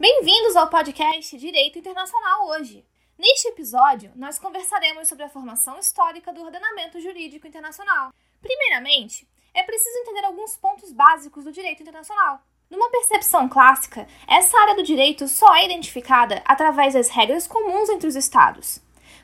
Bem-vindos ao podcast Direito Internacional hoje. Neste episódio, nós conversaremos sobre a formação histórica do ordenamento jurídico internacional. Primeiramente, é preciso entender alguns pontos básicos do direito internacional. Numa percepção clássica, essa área do direito só é identificada através das regras comuns entre os Estados.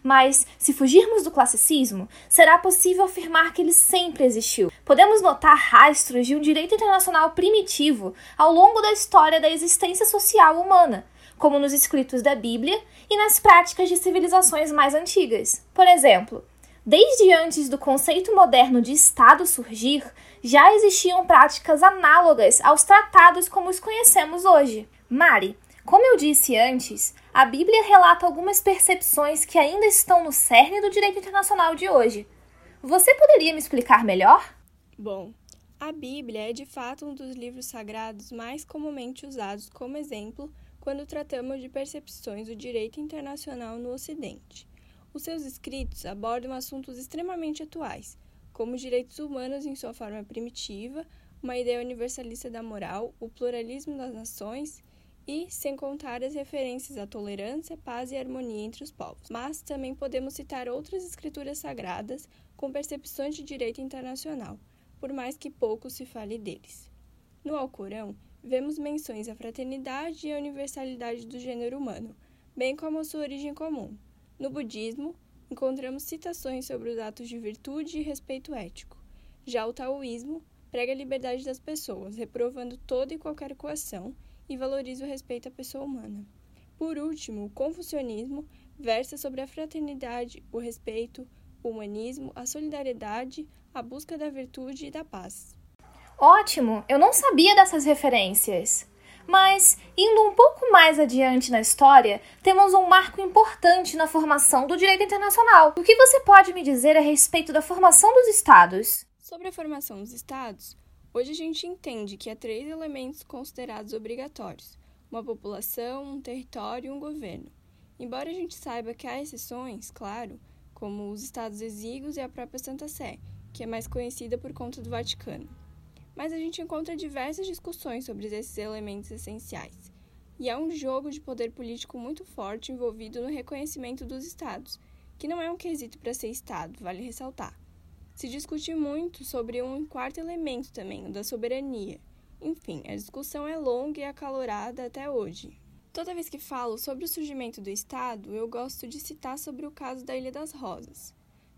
Mas, se fugirmos do classicismo, será possível afirmar que ele sempre existiu. Podemos notar rastros de um direito internacional primitivo ao longo da história da existência social humana, como nos escritos da Bíblia e nas práticas de civilizações mais antigas. Por exemplo, desde antes do conceito moderno de Estado surgir, já existiam práticas análogas aos tratados como os conhecemos hoje. Mari, como eu disse antes, a Bíblia relata algumas percepções que ainda estão no cerne do direito internacional de hoje. Você poderia me explicar melhor? Bom, a Bíblia é de fato um dos livros sagrados mais comumente usados como exemplo quando tratamos de percepções do direito internacional no Ocidente. Os seus escritos abordam assuntos extremamente atuais, como os direitos humanos em sua forma primitiva, uma ideia universalista da moral, o pluralismo das nações e sem contar as referências à tolerância, paz e harmonia entre os povos. Mas também podemos citar outras escrituras sagradas com percepções de direito internacional, por mais que pouco se fale deles. No Alcorão, vemos menções à fraternidade e à universalidade do gênero humano, bem como a sua origem comum. No budismo, encontramos citações sobre os atos de virtude e respeito ético. Já o taoísmo prega a liberdade das pessoas, reprovando toda e qualquer coação e valoriza o respeito à pessoa humana. Por último, o confucionismo versa sobre a fraternidade, o respeito, o humanismo, a solidariedade, a busca da virtude e da paz. Ótimo! Eu não sabia dessas referências. Mas, indo um pouco mais adiante na história, temos um marco importante na formação do direito internacional. O que você pode me dizer a respeito da formação dos Estados? Sobre a formação dos Estados, Hoje a gente entende que há três elementos considerados obrigatórios: uma população, um território e um governo. Embora a gente saiba que há exceções, claro, como os estados exíguos e a própria Santa Sé, que é mais conhecida por conta do Vaticano. Mas a gente encontra diversas discussões sobre esses elementos essenciais. E há um jogo de poder político muito forte envolvido no reconhecimento dos estados, que não é um quesito para ser estado, vale ressaltar. Se discute muito sobre um quarto elemento também, o da soberania. Enfim, a discussão é longa e acalorada até hoje. Toda vez que falo sobre o surgimento do Estado, eu gosto de citar sobre o caso da Ilha das Rosas.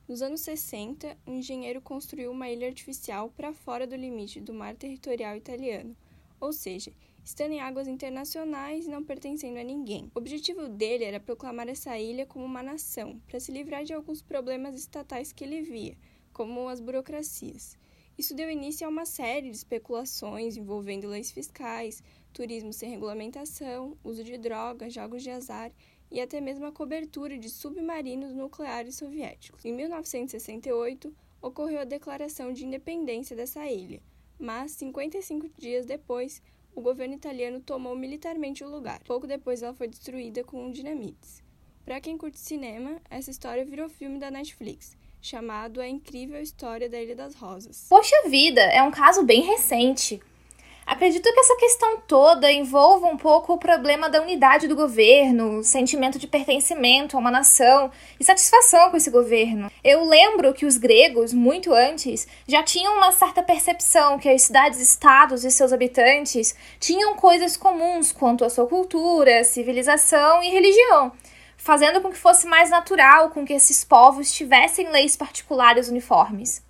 Nos anos 60, um engenheiro construiu uma ilha artificial para fora do limite do mar territorial italiano, ou seja, estando em águas internacionais e não pertencendo a ninguém. O objetivo dele era proclamar essa ilha como uma nação, para se livrar de alguns problemas estatais que ele via, como as burocracias. Isso deu início a uma série de especulações envolvendo leis fiscais, turismo sem regulamentação, uso de drogas, jogos de azar e até mesmo a cobertura de submarinos nucleares soviéticos. Em 1968, ocorreu a declaração de independência dessa ilha, mas 55 dias depois, o governo italiano tomou militarmente o lugar. Pouco depois, ela foi destruída com dinamites. Para quem curte cinema, essa história virou filme da Netflix chamado A Incrível História da Ilha das Rosas. Poxa vida, é um caso bem recente. Acredito que essa questão toda envolva um pouco o problema da unidade do governo, o sentimento de pertencimento a uma nação e satisfação com esse governo. Eu lembro que os gregos, muito antes, já tinham uma certa percepção que as cidades-estados e seus habitantes tinham coisas comuns quanto à sua cultura, civilização e religião fazendo com que fosse mais natural com que esses povos tivessem leis particulares uniformes.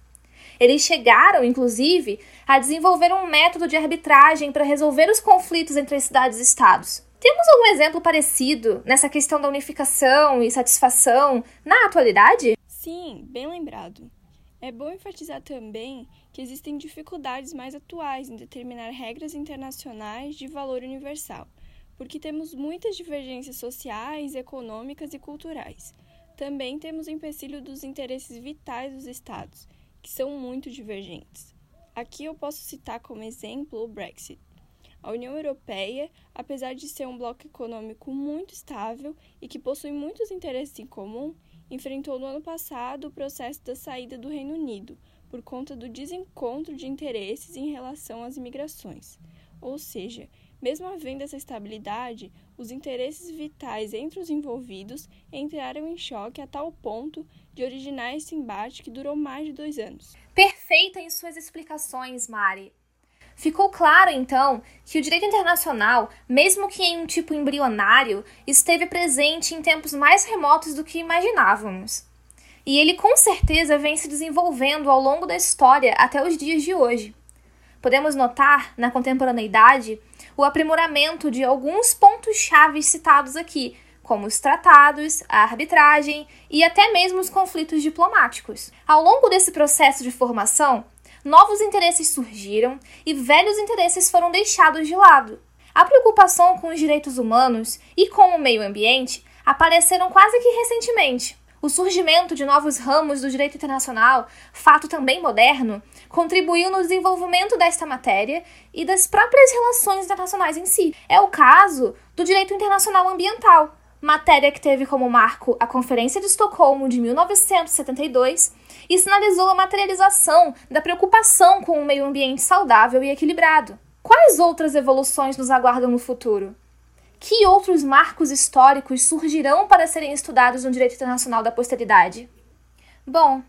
Eles chegaram, inclusive, a desenvolver um método de arbitragem para resolver os conflitos entre as cidades e estados. Temos algum exemplo parecido nessa questão da unificação e satisfação na atualidade? Sim, bem lembrado. É bom enfatizar também que existem dificuldades mais atuais em determinar regras internacionais de valor universal porque temos muitas divergências sociais, econômicas e culturais. Também temos o empecilho dos interesses vitais dos Estados, que são muito divergentes. Aqui eu posso citar como exemplo o Brexit. A União Europeia, apesar de ser um bloco econômico muito estável e que possui muitos interesses em comum, enfrentou no ano passado o processo da saída do Reino Unido, por conta do desencontro de interesses em relação às imigrações. Ou seja, Mesmo havendo essa estabilidade, os interesses vitais entre os envolvidos entraram em choque a tal ponto de originar esse embate que durou mais de dois anos. Perfeita em suas explicações, Mari. Ficou claro, então, que o direito internacional, mesmo que em um tipo embrionário, esteve presente em tempos mais remotos do que imaginávamos. E ele com certeza vem se desenvolvendo ao longo da história até os dias de hoje. Podemos notar, na contemporaneidade, o aprimoramento de alguns pontos-chave citados aqui, como os tratados, a arbitragem e até mesmo os conflitos diplomáticos. Ao longo desse processo de formação, novos interesses surgiram e velhos interesses foram deixados de lado. A preocupação com os direitos humanos e com o meio ambiente apareceram quase que recentemente. O surgimento de novos ramos do direito internacional, fato também moderno, contribuiu no desenvolvimento desta matéria e das próprias relações internacionais em si. É o caso do direito internacional ambiental, matéria que teve como marco a Conferência de Estocolmo de 1972 e sinalizou a materialização da preocupação com um meio ambiente saudável e equilibrado. Quais outras evoluções nos aguardam no futuro? Que outros marcos históricos surgirão para serem estudados no direito internacional da posteridade? Bom,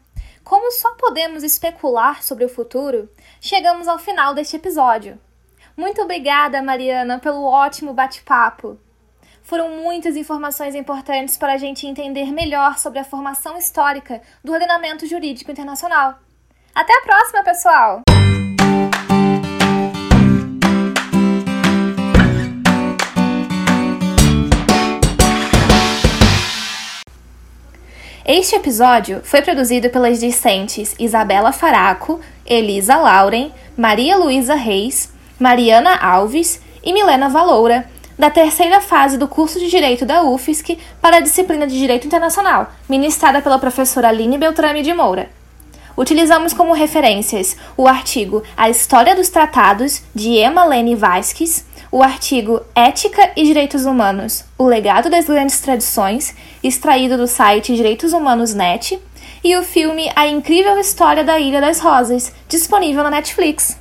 como só podemos especular sobre o futuro, chegamos ao final deste episódio. Muito obrigada, Mariana, pelo ótimo bate-papo. Foram muitas informações importantes para a gente entender melhor sobre a formação histórica do ordenamento jurídico internacional. Até a próxima, pessoal! Este episódio foi produzido pelas discentes Isabela Faraco, Elisa Lauren, Maria Luísa Reis, Mariana Alves e Milena Valoura da terceira fase do curso de Direito da UFSC para a disciplina de Direito Internacional, ministrada pela professora Aline Beltrame de Moura. Utilizamos como referências o artigo A História dos Tratados, de Emma Lene Vasquez, o artigo Ética e Direitos Humanos, o legado das grandes tradições, extraído do site Direitos Humanos Net, e o filme A Incrível História da Ilha das Rosas, disponível na Netflix.